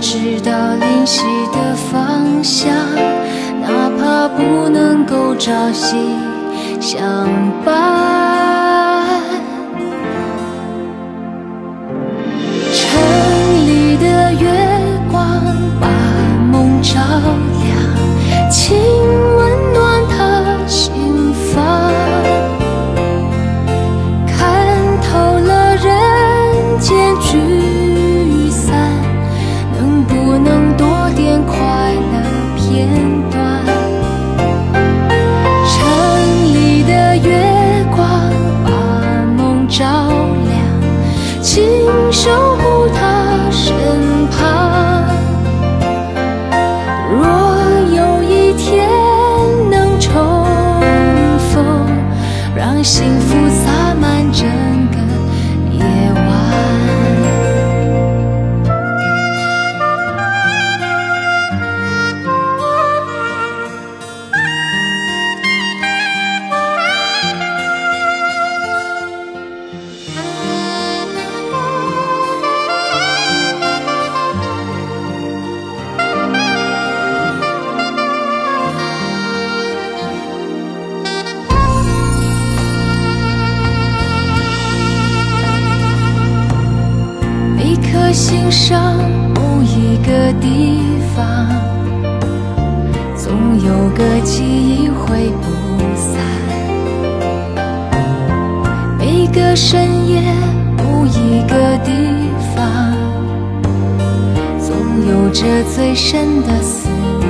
知道灵犀的方向，哪怕不能够朝夕相伴。心上某一个地方，总有个记忆挥不散。每个深夜某一个地方，总有着最深的思念。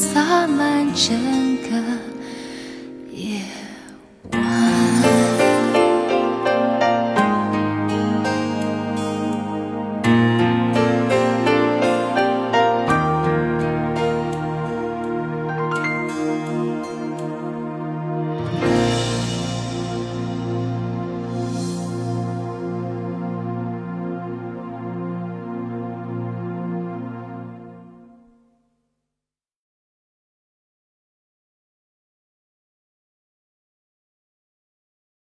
洒满整。